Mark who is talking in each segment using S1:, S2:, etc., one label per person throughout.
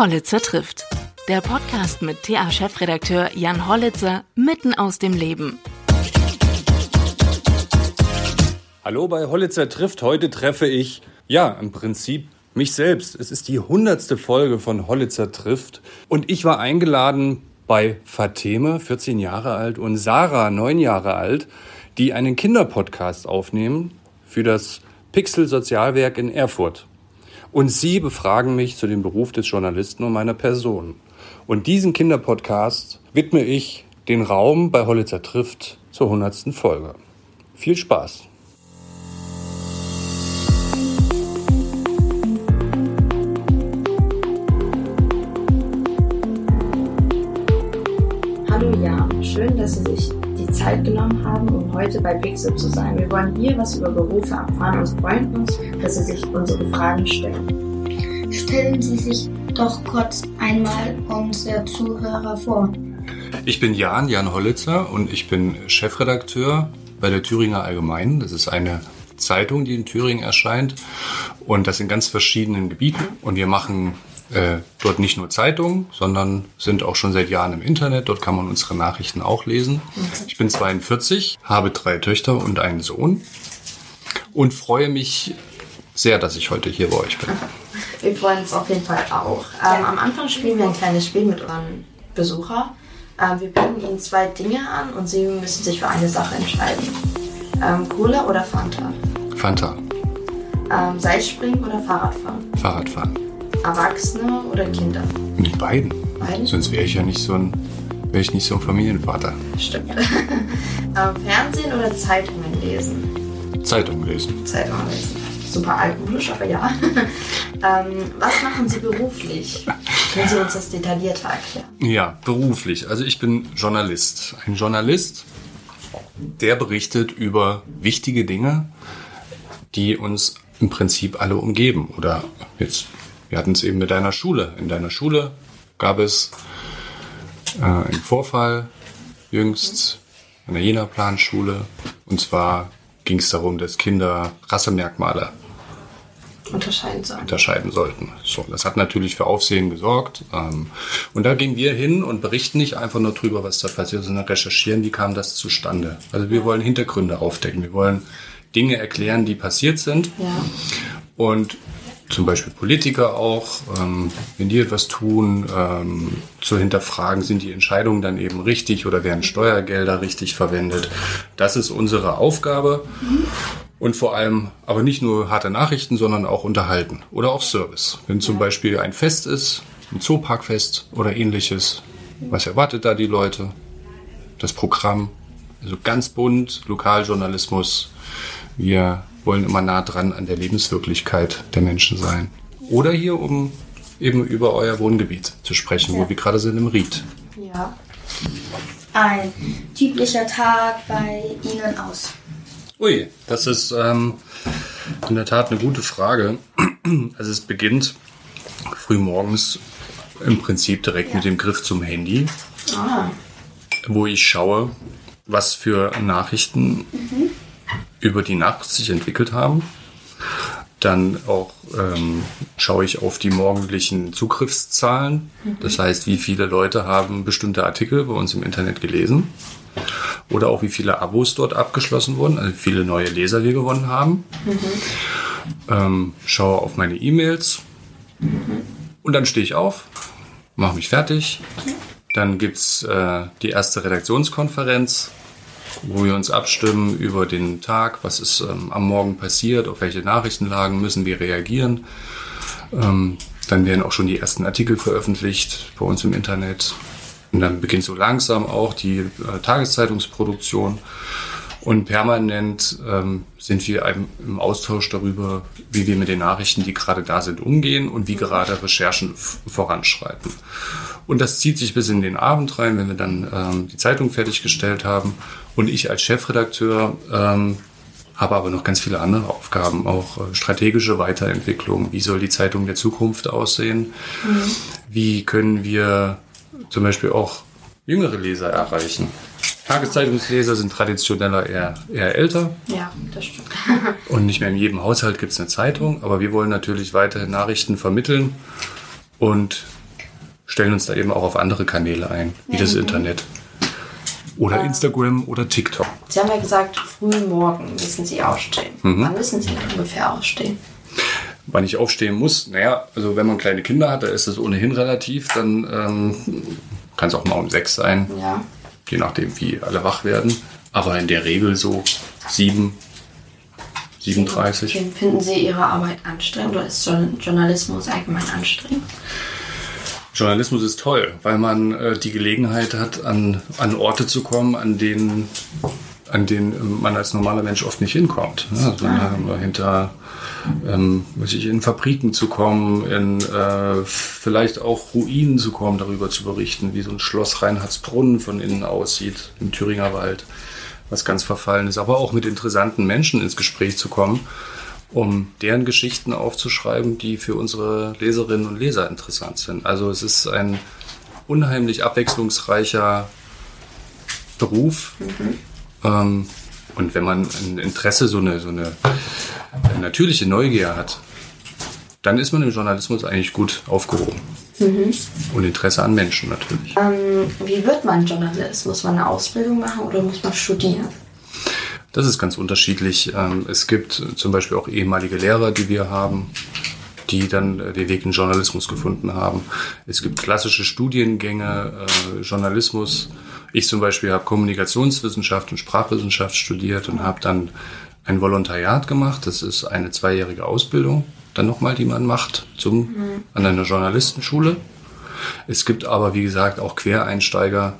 S1: Hollitzer trifft. Der Podcast mit TA-Chefredakteur Jan Hollitzer mitten aus dem Leben.
S2: Hallo bei Hollitzer trifft. Heute treffe ich, ja, im Prinzip mich selbst. Es ist die hundertste Folge von Hollitzer trifft. Und ich war eingeladen bei Fateme, 14 Jahre alt, und Sarah, 9 Jahre alt, die einen Kinderpodcast aufnehmen für das Pixel Sozialwerk in Erfurt. Und sie befragen mich zu dem Beruf des Journalisten und meiner Person. Und diesen Kinderpodcast widme ich den Raum bei Hollitzer trifft zur hundertsten Folge. Viel Spaß!
S3: Hallo Jan, schön, dass Sie sich die Zeit genommen haben, um heute bei Pixel zu sein. Wir wollen hier was über Berufe erfahren und freuen uns, dass Sie sich unsere Fragen stellen.
S4: Stellen Sie sich doch kurz einmal unsere Zuhörer vor.
S2: Ich bin Jan, Jan Hollitzer und ich bin Chefredakteur bei der Thüringer Allgemeinen. Das ist eine Zeitung, die in Thüringen erscheint und das in ganz verschiedenen Gebieten. Und wir machen äh, dort nicht nur Zeitungen, sondern sind auch schon seit Jahren im Internet. Dort kann man unsere Nachrichten auch lesen. Ich bin 42, habe drei Töchter und einen Sohn und freue mich sehr, dass ich heute hier bei euch bin.
S3: Wir freuen uns auf jeden Fall auch. Ähm, am Anfang spielen wir ein kleines Spiel mit unseren Besucher. Ähm, wir bieten ihnen zwei Dinge an und sie müssen sich für eine Sache entscheiden. Ähm, Cola oder Fanta?
S2: Fanta,
S3: Ähm, Seilspringen oder Fahrradfahren?
S2: Fahrradfahren.
S3: Erwachsene oder Kinder?
S2: Die beiden.
S3: Beiden?
S2: Sonst wäre ich ja nicht so ein, wäre ich nicht so ein Familienvater.
S3: Stimmt. ähm, Fernsehen oder Zeitungen lesen?
S2: Zeitung lesen.
S3: Zeitungen lesen. Super altmodisch, aber ja. ähm, was machen Sie beruflich? Können Sie uns das detaillierter erklären?
S2: Ja, beruflich. Also ich bin Journalist. Ein Journalist, der berichtet über wichtige Dinge, die uns im Prinzip alle umgeben. Oder jetzt, wir hatten es eben mit deiner Schule. In deiner Schule gab es äh, einen Vorfall jüngst an der Jena-Planschule. Und zwar ging es darum, dass Kinder Rassemerkmale
S3: Unterscheiden sollen.
S2: unterscheiden sollten. So, das hat natürlich für Aufsehen gesorgt. Ähm, und da gehen wir hin und berichten nicht einfach nur drüber, was da passiert, sondern recherchieren, wie kam das zustande. Also wir wollen Hintergründe aufdecken. Wir wollen Dinge erklären, die passiert sind.
S3: Ja.
S2: Und zum Beispiel Politiker auch, ähm, wenn die etwas tun, ähm, zu hinterfragen, sind die Entscheidungen dann eben richtig oder werden Steuergelder richtig verwendet. Das ist unsere Aufgabe. Und vor allem aber nicht nur harte Nachrichten, sondern auch unterhalten oder auch Service. Wenn zum Beispiel ein Fest ist, ein Zooparkfest oder ähnliches, was erwartet da die Leute? Das Programm, also ganz bunt, Lokaljournalismus. Wir wollen immer nah dran an der Lebenswirklichkeit der Menschen sein. Oder hier, um eben über euer Wohngebiet zu sprechen, wo
S3: Ja.
S2: wir gerade sind im Ried.
S3: Ja.
S4: Ein typischer Tag bei Ihnen aus.
S2: Ui, das ist ähm, in der Tat eine gute Frage. Also es beginnt früh morgens im Prinzip direkt mit dem Griff zum Handy,
S3: Ah,
S2: wo ich schaue, was für Nachrichten über die Nacht sich entwickelt haben. Dann auch ähm, schaue ich auf die morgendlichen Zugriffszahlen. Das heißt, wie viele Leute haben bestimmte Artikel bei uns im Internet gelesen. Oder auch wie viele Abos dort abgeschlossen wurden, also wie viele neue Leser wir gewonnen haben. Ähm, schaue auf meine E-Mails. Und dann stehe ich auf, mache mich fertig. Dann gibt's äh, die erste Redaktionskonferenz, wo wir uns abstimmen über den Tag, was ist ähm, am Morgen passiert, auf welche Nachrichtenlagen müssen wir reagieren. Ähm, dann werden auch schon die ersten Artikel veröffentlicht bei uns im Internet. Und dann beginnt so langsam auch die äh, Tageszeitungsproduktion. Und permanent ähm, sind wir im Austausch darüber, wie wir mit den Nachrichten, die gerade da sind, umgehen und wie gerade Recherchen voranschreiten. Und das zieht sich bis in den Abend rein, wenn wir dann ähm, die Zeitung fertiggestellt haben. Und ich als Chefredakteur ähm, habe aber noch ganz viele andere Aufgaben, auch äh, strategische Weiterentwicklung. Wie soll die Zeitung der Zukunft aussehen? Wie können wir zum Beispiel auch jüngere Leser erreichen? Tageszeitungsleser sind traditioneller eher, eher älter
S3: ja, das stimmt.
S2: und nicht mehr in jedem Haushalt gibt es eine Zeitung, aber wir wollen natürlich weiterhin Nachrichten vermitteln und stellen uns da eben auch auf andere Kanäle ein, wie das Internet. Oder Instagram oder TikTok.
S3: Sie haben ja gesagt, früh morgen müssen Sie aufstehen. Wann müssen Sie ungefähr aufstehen?
S2: Wann ich aufstehen muss, naja, also wenn man kleine Kinder hat, da ist das ohnehin relativ, dann ähm, kann es auch mal um sechs sein,
S3: Ja.
S2: Je nachdem, wie alle wach werden. Aber in der Regel so sieben, 37.
S3: Okay, Finden Sie Ihre Arbeit anstrengend oder ist Jour- Journalismus allgemein anstrengend?
S2: Journalismus ist toll, weil man äh, die Gelegenheit hat, an, an Orte zu kommen, an denen, an denen ähm, man als normaler Mensch oft nicht hinkommt. Ja, also man, äh, hinter ähm, weiß ich, in Fabriken zu kommen, in äh, vielleicht auch Ruinen zu kommen, darüber zu berichten, wie so ein Schloss Reinhardsbrunn von innen aussieht im Thüringer Wald, was ganz verfallen ist, aber auch mit interessanten Menschen ins Gespräch zu kommen um deren Geschichten aufzuschreiben, die für unsere Leserinnen und Leser interessant sind. Also es ist ein unheimlich abwechslungsreicher Beruf. Ähm, und wenn man ein Interesse, so eine, so eine natürliche Neugier hat, dann ist man im Journalismus eigentlich gut aufgehoben. Und Interesse an Menschen natürlich.
S3: Ähm, wie wird man Journalist? Muss man eine Ausbildung machen oder muss man studieren?
S2: Das ist ganz unterschiedlich. Ähm, Es gibt zum Beispiel auch ehemalige Lehrer, die wir haben, die dann äh, den Weg in Journalismus gefunden haben. Es gibt klassische Studiengänge, äh, Journalismus. Ich zum Beispiel habe Kommunikationswissenschaft und Sprachwissenschaft studiert und habe dann ein Volontariat gemacht. Das ist eine zweijährige Ausbildung, dann nochmal, die man macht zum, an einer Journalistenschule. Es gibt aber, wie gesagt, auch Quereinsteiger,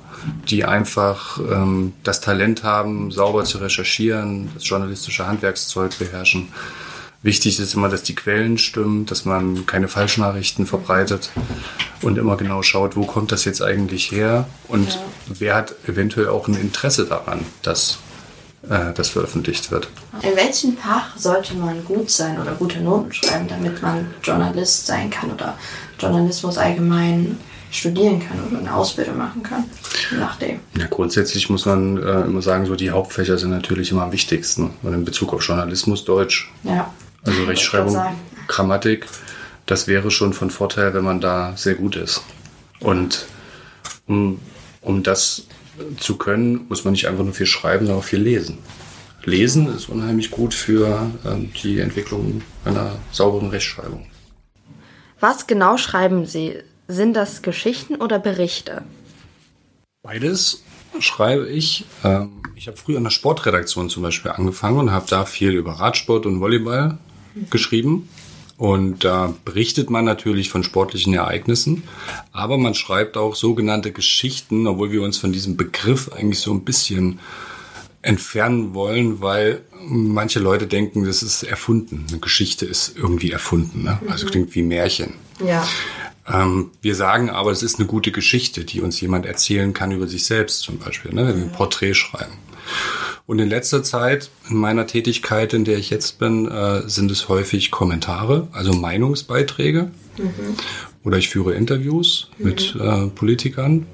S2: die einfach ähm, das Talent haben, sauber zu recherchieren, das journalistische Handwerkszeug beherrschen. Wichtig ist immer, dass die Quellen stimmen, dass man keine Falschnachrichten verbreitet und immer genau schaut, wo kommt das jetzt eigentlich her und wer hat eventuell auch ein Interesse daran, dass äh, das veröffentlicht wird.
S3: In welchem Fach sollte man gut sein oder gute Noten schreiben, damit man Journalist sein kann oder Journalismus allgemein studieren kann oder eine Ausbildung machen kann? Nachdem.
S2: Ja, grundsätzlich muss man äh, immer sagen, so die Hauptfächer sind natürlich immer am wichtigsten. Und in Bezug auf Journalismus Deutsch,
S3: Ja.
S2: Also Rechtschreibung. Grammatik, das wäre schon von Vorteil, wenn man da sehr gut ist. Und um, um das zu können, muss man nicht einfach nur viel schreiben, sondern auch viel lesen. Lesen ist unheimlich gut für ähm, die Entwicklung einer sauberen Rechtschreibung.
S3: Was genau schreiben Sie? Sind das Geschichten oder Berichte?
S2: Beides schreibe ich. Ähm, ich habe früher in der Sportredaktion zum Beispiel angefangen und habe da viel über Radsport und Volleyball geschrieben. Und da berichtet man natürlich von sportlichen Ereignissen, aber man schreibt auch sogenannte Geschichten, obwohl wir uns von diesem Begriff eigentlich so ein bisschen entfernen wollen, weil manche Leute denken, das ist erfunden. Eine Geschichte ist irgendwie erfunden. Ne? Also klingt wie Märchen.
S3: Ja.
S2: Ähm, wir sagen aber, es ist eine gute Geschichte, die uns jemand erzählen kann über sich selbst zum Beispiel, ne, wenn wir ein Porträt schreiben. Und in letzter Zeit, in meiner Tätigkeit, in der ich jetzt bin, äh, sind es häufig Kommentare, also Meinungsbeiträge. Oder ich führe Interviews mit äh, Politikern.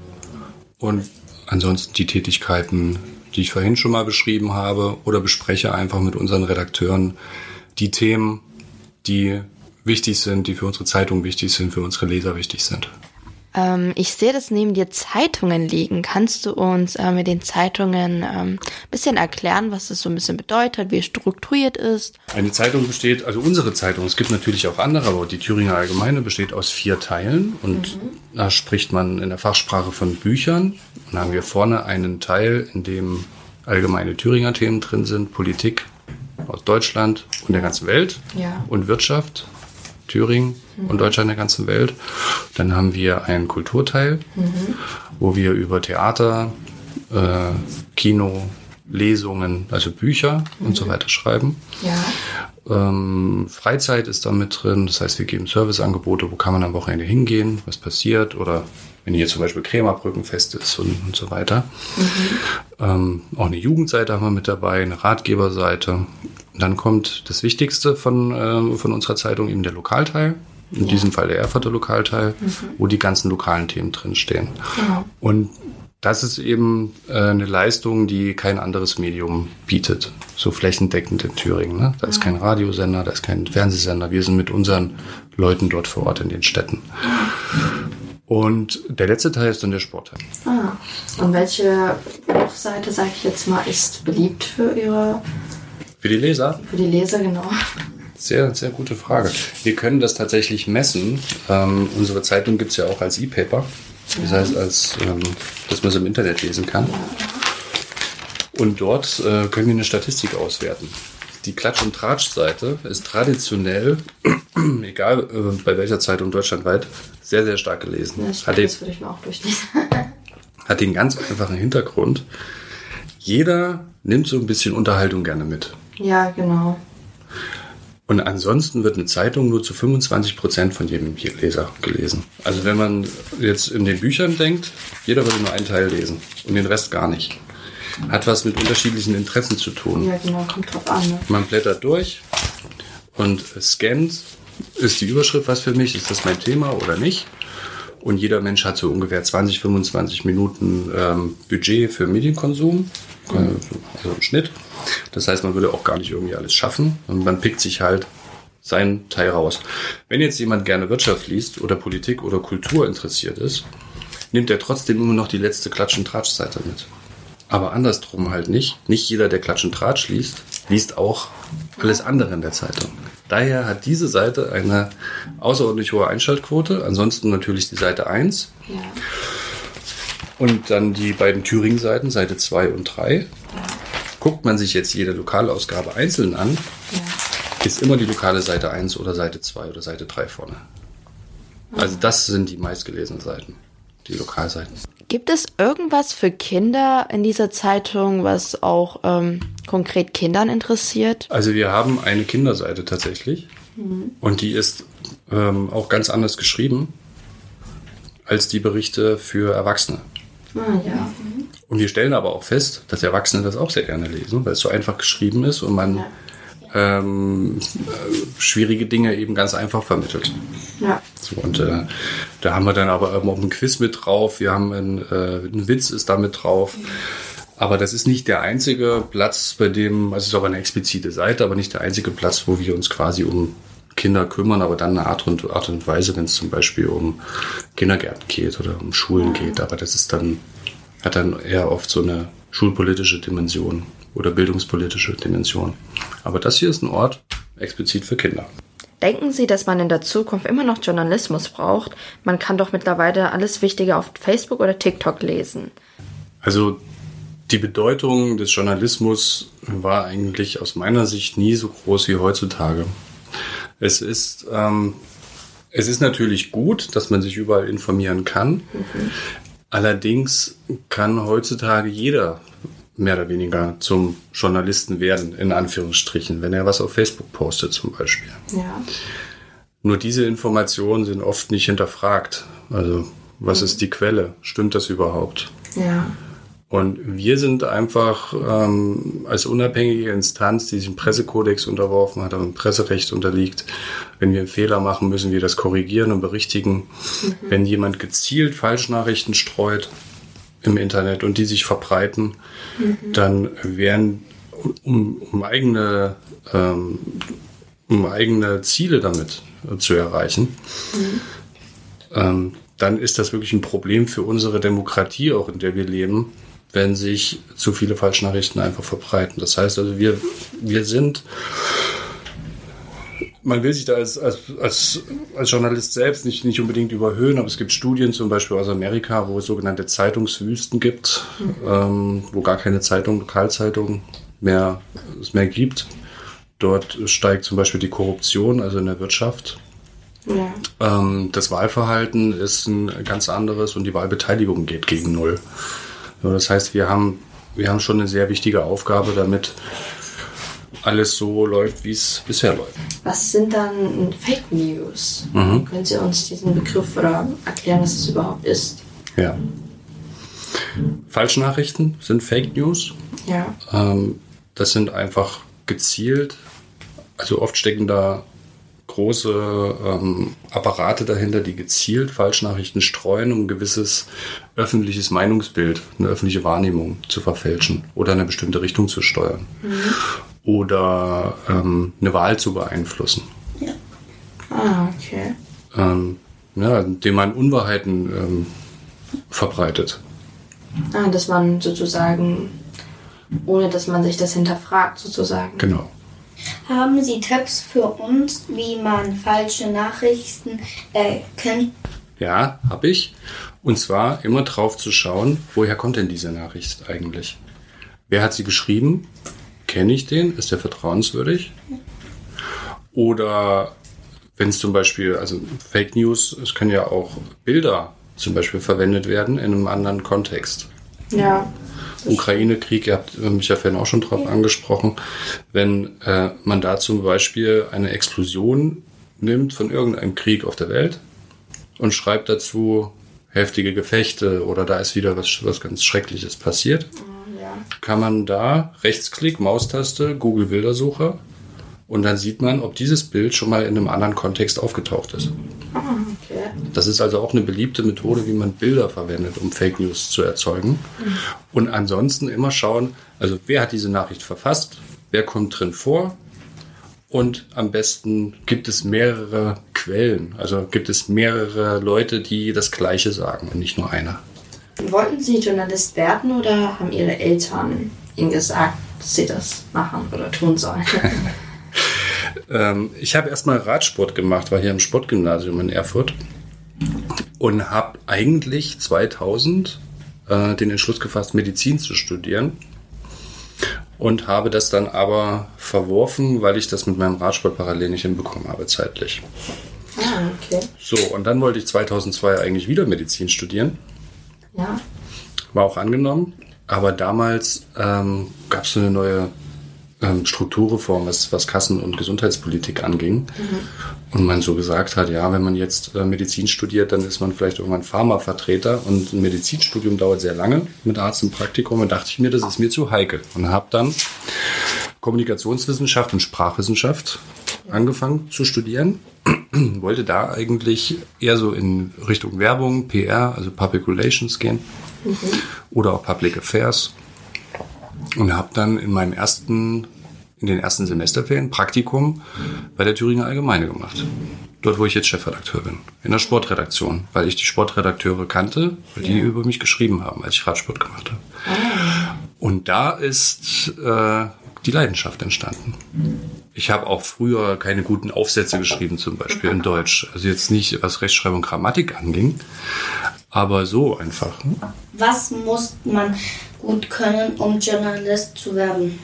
S2: Und ansonsten die Tätigkeiten, die ich vorhin schon mal beschrieben habe, oder bespreche einfach mit unseren Redakteuren die Themen, die wichtig sind, die für unsere Zeitung wichtig sind, für unsere Leser wichtig sind.
S5: Ähm, ich sehe, dass neben dir Zeitungen liegen. Kannst du uns äh, mit den Zeitungen ähm, ein bisschen erklären, was das so ein bisschen bedeutet, wie es strukturiert ist?
S2: Eine Zeitung besteht, also unsere Zeitung, es gibt natürlich auch andere, aber die Thüringer Allgemeine besteht aus vier Teilen und da spricht man in der Fachsprache von Büchern. Und da haben wir vorne einen Teil, in dem allgemeine Thüringer Themen drin sind, Politik aus Deutschland und der ganzen Welt
S3: Ja.
S2: und Wirtschaft, Thüringen und Deutschland der ganzen Welt. Dann haben wir einen Kulturteil, wo wir über Theater, äh, Kino, Lesungen, also Bücher und so weiter schreiben.
S3: Ja.
S2: Ähm, Freizeit ist da mit drin, das heißt, wir geben Serviceangebote, wo kann man am Wochenende hingehen, was passiert oder wenn hier zum Beispiel Krämerbrückenfest ist und, und so weiter. Ähm, auch eine Jugendseite haben wir mit dabei, eine Ratgeberseite. Und dann kommt das Wichtigste von, ähm, von unserer Zeitung, eben der Lokalteil. In diesem Fall der Erfurter Lokalteil, wo die ganzen lokalen Themen drinstehen. Und das ist eben äh, eine Leistung, die kein anderes Medium bietet. So flächendeckend in Thüringen. Ne? Da ist kein Radiosender, da ist kein Fernsehsender. Wir sind mit unseren Leuten dort vor Ort in den Städten. Und der letzte Teil ist dann der Sportteil.
S3: Ah. Und welche Buchseite, sage ich jetzt mal, ist beliebt für Ihre,
S2: Für die Leser?
S3: für die Leser genau?
S2: Sehr, sehr gute Frage. Wir können das tatsächlich messen. Ähm, unsere Zeitung gibt es ja auch als E-Paper. Das heißt, als, ähm, dass man es im Internet lesen kann. Und dort äh, können wir eine Statistik auswerten. Die Klatsch- und Tratsch-Seite ist traditionell, egal äh, bei welcher Zeitung deutschlandweit, sehr, sehr stark gelesen.
S3: Ja,
S2: Hat den,
S3: das würde ich mir auch durchlesen.
S2: hat den ganz einfachen Hintergrund. Jeder nimmt so ein bisschen Unterhaltung gerne mit.
S3: Ja, genau.
S2: Und ansonsten wird eine Zeitung nur zu 25 Prozent von jedem Leser gelesen. Also wenn man jetzt in den Büchern denkt, jeder würde nur einen Teil lesen und den Rest gar nicht. Hat was mit unterschiedlichen Interessen zu tun.
S3: Ja, genau, kommt drauf an. Ne?
S2: Man blättert durch und scannt, ist die Überschrift was für mich, ist das mein Thema oder nicht? Und jeder Mensch hat so ungefähr 20, 25 Minuten ähm, Budget für Medienkonsum, also im Schnitt. Das heißt, man würde auch gar nicht irgendwie alles schaffen und man pickt sich halt seinen Teil raus. Wenn jetzt jemand gerne Wirtschaft liest oder Politik oder Kultur interessiert ist, nimmt er trotzdem immer noch die letzte Klatsch- und Tratsch-Seite mit. Aber andersrum halt nicht. Nicht jeder, der Klatsch und Tratsch liest, liest auch alles andere in der Zeitung. Daher hat diese Seite eine außerordentlich hohe Einschaltquote. Ansonsten natürlich die Seite 1.
S3: Ja.
S2: Und dann die beiden Thüringen-Seiten, Seite 2 und 3. Guckt man sich jetzt jede Lokalausgabe einzeln an, ist immer die lokale Seite 1 oder Seite 2 oder Seite 3 vorne. Also das sind die meistgelesenen Seiten, die Lokalseiten.
S5: Gibt es irgendwas für Kinder in dieser Zeitung, was auch ähm, konkret Kindern interessiert?
S2: Also wir haben eine Kinderseite tatsächlich und die ist ähm, auch ganz anders geschrieben als die Berichte für Erwachsene.
S3: Ah, ja.
S2: Und wir stellen aber auch fest, dass Erwachsene das auch sehr gerne lesen, weil es so einfach geschrieben ist und man ähm, äh, schwierige Dinge eben ganz einfach vermittelt.
S3: Ja.
S2: So, und äh, da haben wir dann aber auch ein Quiz mit drauf, wir haben ein, äh, ein Witz ist da mit drauf. Aber das ist nicht der einzige Platz, bei dem, also es ist auch eine explizite Seite, aber nicht der einzige Platz, wo wir uns quasi um Kinder kümmern, aber dann eine Art und, Art und Weise, wenn es zum Beispiel um Kindergärten geht oder um Schulen geht. Aber das ist dann, hat dann eher oft so eine schulpolitische Dimension oder bildungspolitische Dimension. Aber das hier ist ein Ort explizit für Kinder.
S5: Denken Sie, dass man in der Zukunft immer noch Journalismus braucht? Man kann doch mittlerweile alles Wichtige auf Facebook oder TikTok lesen.
S2: Also die Bedeutung des Journalismus war eigentlich aus meiner Sicht nie so groß wie heutzutage. Es ist, ähm, es ist natürlich gut, dass man sich überall informieren kann. Allerdings kann heutzutage jeder mehr oder weniger zum Journalisten werden, in Anführungsstrichen, wenn er was auf Facebook postet zum Beispiel.
S3: Ja.
S2: Nur diese Informationen sind oft nicht hinterfragt. Also, was ist die Quelle? Stimmt das überhaupt?
S3: Ja.
S2: Und wir sind einfach ähm, als unabhängige Instanz, die sich dem Pressekodex unterworfen hat, und dem Presserecht unterliegt. Wenn wir einen Fehler machen, müssen wir das korrigieren und berichtigen. Wenn jemand gezielt Falschnachrichten streut im Internet und die sich verbreiten, dann werden um, um eigene ähm, um eigene Ziele damit äh, zu erreichen, ähm, dann ist das wirklich ein Problem für unsere Demokratie, auch in der wir leben, wenn sich zu viele Falschnachrichten einfach verbreiten. Das heißt also, wir, wir sind, man will sich da als, als, als, als Journalist selbst nicht, nicht unbedingt überhöhen, aber es gibt Studien zum Beispiel aus Amerika, wo es sogenannte Zeitungswüsten gibt, ähm, wo gar keine Zeitung, Lokalzeitung mehr, es mehr gibt. Dort steigt zum Beispiel die Korruption, also in der Wirtschaft.
S3: Ja.
S2: Ähm, das Wahlverhalten ist ein ganz anderes und die Wahlbeteiligung geht gegen Null. So, das heißt, wir haben, wir haben schon eine sehr wichtige Aufgabe, damit alles so läuft, wie es bisher läuft.
S3: Was sind dann Fake News?
S2: Mhm.
S3: Können Sie uns diesen Begriff oder erklären, was es überhaupt ist?
S2: Ja. Falschnachrichten sind Fake News.
S3: Ja.
S2: Ähm, das sind einfach gezielt, also oft stecken da große ähm, Apparate dahinter, die gezielt Falschnachrichten streuen, um ein gewisses öffentliches Meinungsbild, eine öffentliche Wahrnehmung zu verfälschen oder in eine bestimmte Richtung zu steuern oder ähm, eine Wahl zu beeinflussen.
S3: Ah, okay.
S2: Ähm, ja, ja, indem man Unwahrheiten ähm, verbreitet.
S3: Ah, dass man sozusagen, ohne dass man sich das hinterfragt, sozusagen.
S2: Genau.
S4: Haben Sie Tipps für uns, wie man falsche Nachrichten erkennt?
S2: Ja, habe ich. Und zwar immer drauf zu schauen, woher kommt denn diese Nachricht eigentlich? Wer hat sie geschrieben? Kenne ich den? Ist der vertrauenswürdig? Oder wenn es zum Beispiel, also Fake News, es können ja auch Bilder zum Beispiel verwendet werden in einem anderen Kontext.
S3: Ja.
S2: Ukraine-Krieg, ihr habt mich ja vorhin auch schon drauf angesprochen, wenn äh, man da zum Beispiel eine Explosion nimmt von irgendeinem Krieg auf der Welt und schreibt dazu heftige Gefechte oder da ist wieder was, was ganz Schreckliches passiert,
S3: Ja.
S2: kann man da Rechtsklick, Maustaste, Google Bildersuche und dann sieht man, ob dieses Bild schon mal in einem anderen Kontext aufgetaucht ist.
S3: Ah, okay.
S2: Das ist also auch eine beliebte Methode, wie man Bilder verwendet, um Fake News zu erzeugen. Und ansonsten immer schauen, also wer hat diese Nachricht verfasst, wer kommt drin vor und am besten gibt es mehrere Quellen, also gibt es mehrere Leute, die das Gleiche sagen und nicht nur einer.
S3: Wollten Sie Journalist werden oder haben Ihre Eltern Ihnen gesagt, dass Sie das machen oder tun sollen?
S2: Ähm, ich habe erstmal Radsport gemacht, war hier im Sportgymnasium in Erfurt und habe eigentlich 2000 äh, den Entschluss gefasst, Medizin zu studieren und habe das dann aber verworfen, weil ich das mit meinem Radsport parallel nicht hinbekommen habe zeitlich.
S3: ah, okay.
S2: So, und dann wollte ich 2002 eigentlich wieder Medizin studieren,
S3: Ja.
S2: war auch angenommen, aber damals ähm, gab es so eine neue ähm, Strukturreform, was, was Kassen- und Gesundheitspolitik anging. Und man so gesagt hat, ja, wenn man jetzt äh, Medizin studiert, dann ist man vielleicht irgendwann Pharmavertreter und ein Medizinstudium dauert sehr lange mit Arzt im Praktikum. Und dachte ich mir, das ist mir zu heikel. Und habe dann Kommunikationswissenschaft und Sprachwissenschaft angefangen zu studieren. Wollte da eigentlich eher so in Richtung Werbung, PR, also Public Relations gehen oder auch Public Affairs und habe dann in meinem ersten, in den ersten Semesterferien Praktikum bei der Thüringer Allgemeine gemacht. Dort, wo ich jetzt Chefredakteur bin. In der Sportredaktion, weil ich die Sportredakteure kannte, weil die über mich geschrieben haben, als ich Radsport gemacht habe. Und da ist äh, die Leidenschaft entstanden. Ich habe auch früher keine guten Aufsätze geschrieben, zum Beispiel in Deutsch. Also jetzt nicht, was Rechtschreibung und Grammatik anging, aber so einfach.
S4: Was muss man gut können, um Journalist zu werden?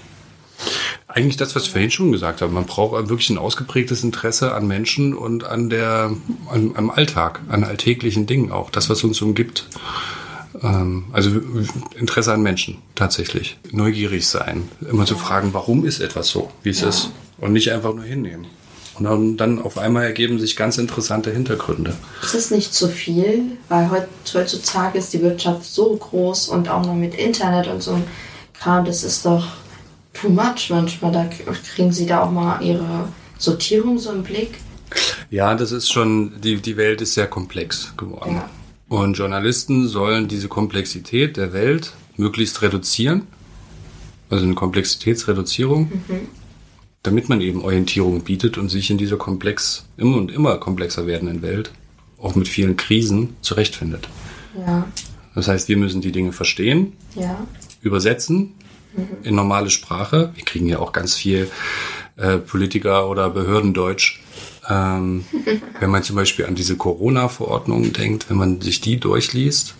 S2: Eigentlich das, was ich vorhin schon gesagt habe. Man braucht wirklich ein ausgeprägtes Interesse an Menschen und an der, an, am Alltag, an alltäglichen Dingen auch. Das, was uns umgibt. Ähm, also Interesse an Menschen, tatsächlich. Neugierig sein. Immer zu fragen, warum ist etwas so, wie es ist. Und nicht einfach nur hinnehmen. Und dann, dann auf einmal ergeben sich ganz interessante Hintergründe.
S3: Ist es nicht zu viel? Weil heut, heutzutage ist die Wirtschaft so groß und auch noch mit Internet und so Kram, das ist doch too much manchmal. Da kriegen Sie da auch mal Ihre Sortierung so im Blick.
S2: Ja, das ist schon, die, die Welt ist sehr komplex geworden.
S3: Ja.
S2: Und Journalisten sollen diese Komplexität der Welt möglichst reduzieren. Also eine Komplexitätsreduzierung, damit man eben Orientierung bietet und sich in dieser komplex, immer und immer komplexer werdenden Welt, auch mit vielen Krisen, zurechtfindet.
S3: Ja,
S2: Das heißt, wir müssen die Dinge verstehen,
S3: ja.
S2: übersetzen in normale Sprache. Wir kriegen ja auch ganz viel äh, Politiker- oder Behördendeutsch. Ähm, wenn man zum Beispiel an diese Corona-Verordnungen denkt, wenn man sich die durchliest,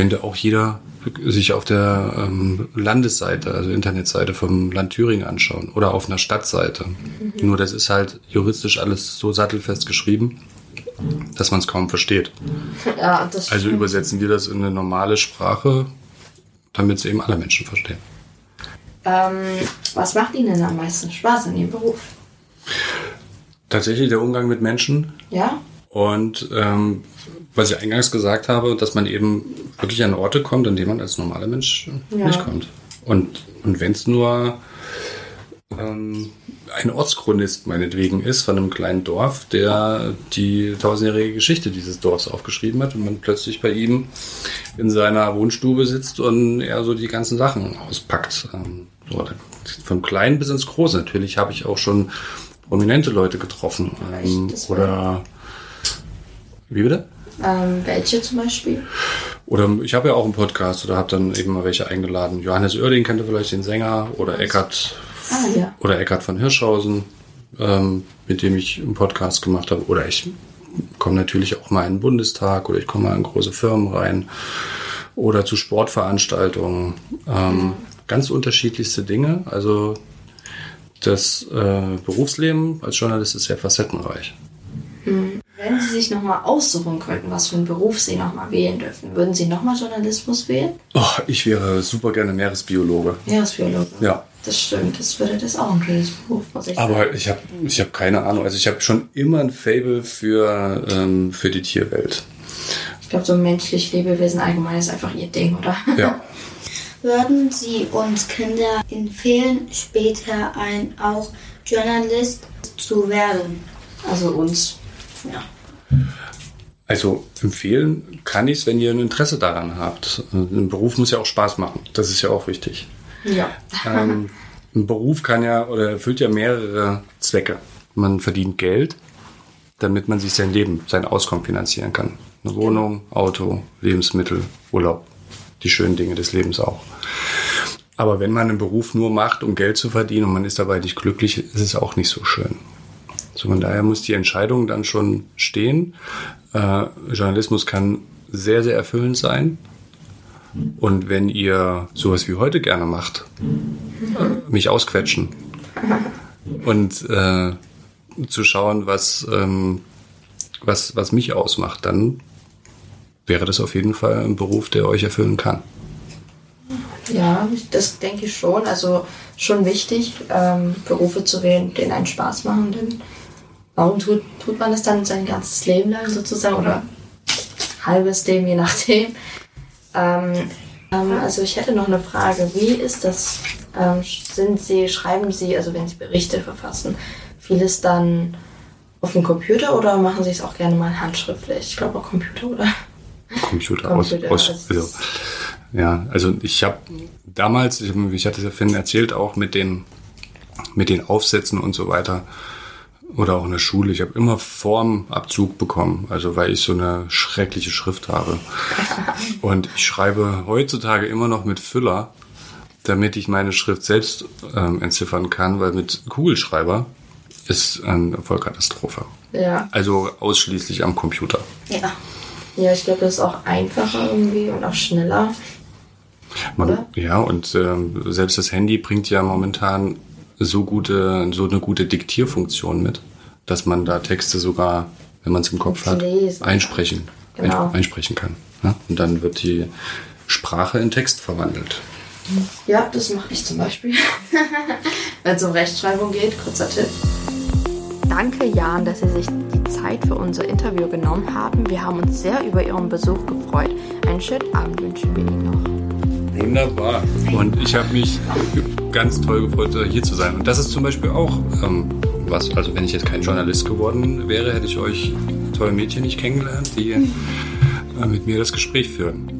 S2: könnte auch jeder sich auf der ähm, Landesseite, also Internetseite vom Land Thüringen anschauen oder auf einer Stadtseite. Nur das ist halt juristisch alles so sattelfest geschrieben, dass man es kaum versteht.
S3: Ja,
S2: Also
S3: stimmt.
S2: übersetzen wir das in eine normale Sprache, damit es eben alle Menschen verstehen.
S3: ähm, was macht Ihnen denn am meisten Spaß in Ihrem Beruf?
S2: Tatsächlich der Umgang mit Menschen
S3: Ja?
S2: Und ähm, was ich eingangs gesagt habe, dass man eben wirklich an Orte kommt, an denen man als normaler Mensch
S3: Ja.
S2: nicht kommt. Und, und wenn es nur ähm, ein Ortschronist meinetwegen ist von einem kleinen Dorf, der die tausendjährige Geschichte dieses Dorfs aufgeschrieben hat und man plötzlich bei ihm in seiner Wohnstube sitzt und er so die ganzen Sachen auspackt. Ähm, so, vom Kleinen bis ins Große. Natürlich habe ich auch schon prominente Leute getroffen. Ähm, oder Wie bitte?
S3: Ähm, welche zum Beispiel?
S2: Oder ich habe ja auch einen Podcast oder habe dann eben mal welche eingeladen. Johannes Oerding kennt ihr vielleicht den Sänger oder Eckart
S3: Ah, ja.
S2: oder Eckart von Hirschhausen, ähm, mit dem ich einen Podcast gemacht habe. Oder ich komme natürlich auch mal in den Bundestag oder ich komme mal in große Firmen rein oder zu Sportveranstaltungen. Ähm, ganz unterschiedlichste Dinge. Also das äh, Berufsleben als Journalist ist sehr facettenreich.
S3: Sich nochmal aussuchen könnten, was für einen Beruf Sie nochmal wählen dürfen, würden Sie nochmal Journalismus wählen?
S2: Oh, ich wäre super gerne Meeresbiologe.
S3: Meeresbiologe.
S2: Ja.
S3: Das stimmt, das würde das auch ein schönes Beruf, ich sagen.
S2: Aber ich habe ich hab keine Ahnung. Also ich habe schon immer ein Fable für, ähm, für die Tierwelt.
S3: Ich glaube, so menschlich Lebewesen allgemein ist einfach Ihr Ding, oder?
S2: Ja.
S4: Würden Sie uns Kinder empfehlen, später ein auch Journalist zu werden?
S3: Also uns. Ja.
S2: Also empfehlen kann ich es, wenn ihr ein Interesse daran habt. Ein Beruf muss ja auch Spaß machen. Das ist ja auch wichtig.
S3: Ja.
S2: Ähm, ein Beruf kann ja oder erfüllt ja mehrere Zwecke. Man verdient Geld, damit man sich sein Leben, sein Auskommen finanzieren kann. Eine Wohnung, Auto, Lebensmittel, Urlaub. Die schönen Dinge des Lebens auch. Aber wenn man einen Beruf nur macht, um Geld zu verdienen und man ist dabei nicht glücklich, ist es auch nicht so schön. So von daher muss die Entscheidung dann schon stehen. Äh, Journalismus kann sehr, sehr erfüllend sein. Und wenn ihr sowas wie heute gerne macht, mich ausquetschen und äh, zu schauen, was, ähm, was, was mich ausmacht, dann wäre das auf jeden Fall ein Beruf, der euch erfüllen kann.
S3: Ja, das denke ich schon. Also schon wichtig, ähm, Berufe zu wählen, denen einen Spaß machen. Denn warum tut, tut man das dann sein ganzes Leben lang sozusagen oder halbes Leben, je nachdem? Ähm, ähm, also ich hätte noch eine Frage. Wie ist das? Ähm, sind Sie, schreiben Sie, also wenn Sie Berichte verfassen, vieles dann auf dem Computer oder machen Sie es auch gerne mal handschriftlich? Ich glaube auch Computer, oder?
S2: Computer, aus,
S3: Computer,
S2: aus
S3: das
S2: also, ja, also ich habe damals, ich, ich hatte es ja vorhin erzählt, auch mit den, mit den Aufsätzen und so weiter oder auch in der Schule, ich habe immer Formabzug bekommen, also weil ich so eine schreckliche Schrift habe. Und ich schreibe heutzutage immer noch mit Füller, damit ich meine Schrift selbst ähm, entziffern kann, weil mit Kugelschreiber ist eine Vollkatastrophe.
S3: Ja.
S2: Also ausschließlich am Computer.
S4: Ja.
S3: Ja, ich glaube, das ist auch einfacher irgendwie und auch schneller.
S2: Man, ja, und ähm, selbst das Handy bringt ja momentan so gute, so eine gute Diktierfunktion mit, dass man da Texte sogar, wenn man es im Kopf hat,
S3: Lesen.
S2: einsprechen,
S3: Genau.
S2: ein, einsprechen kann. Ja? Und dann wird die Sprache in Text verwandelt.
S3: Ja, das mache ich zum Beispiel. Wenn es um Rechtschreibung geht, kurzer Tipp.
S5: Danke, Jan, dass Sie sich die Zeit für unser Interview genommen haben. Wir haben uns sehr über Ihren Besuch gefreut. Einen schönen Abend wünschen wir Ihnen noch.
S2: Wunderbar. Und ich habe mich ganz toll gefreut, hier zu sein. Und das ist zum Beispiel auch ähm, was. Also wenn ich jetzt kein Journalist geworden wäre, hätte ich euch tolle Mädchen nicht kennengelernt, die äh, mit mir das Gespräch führen.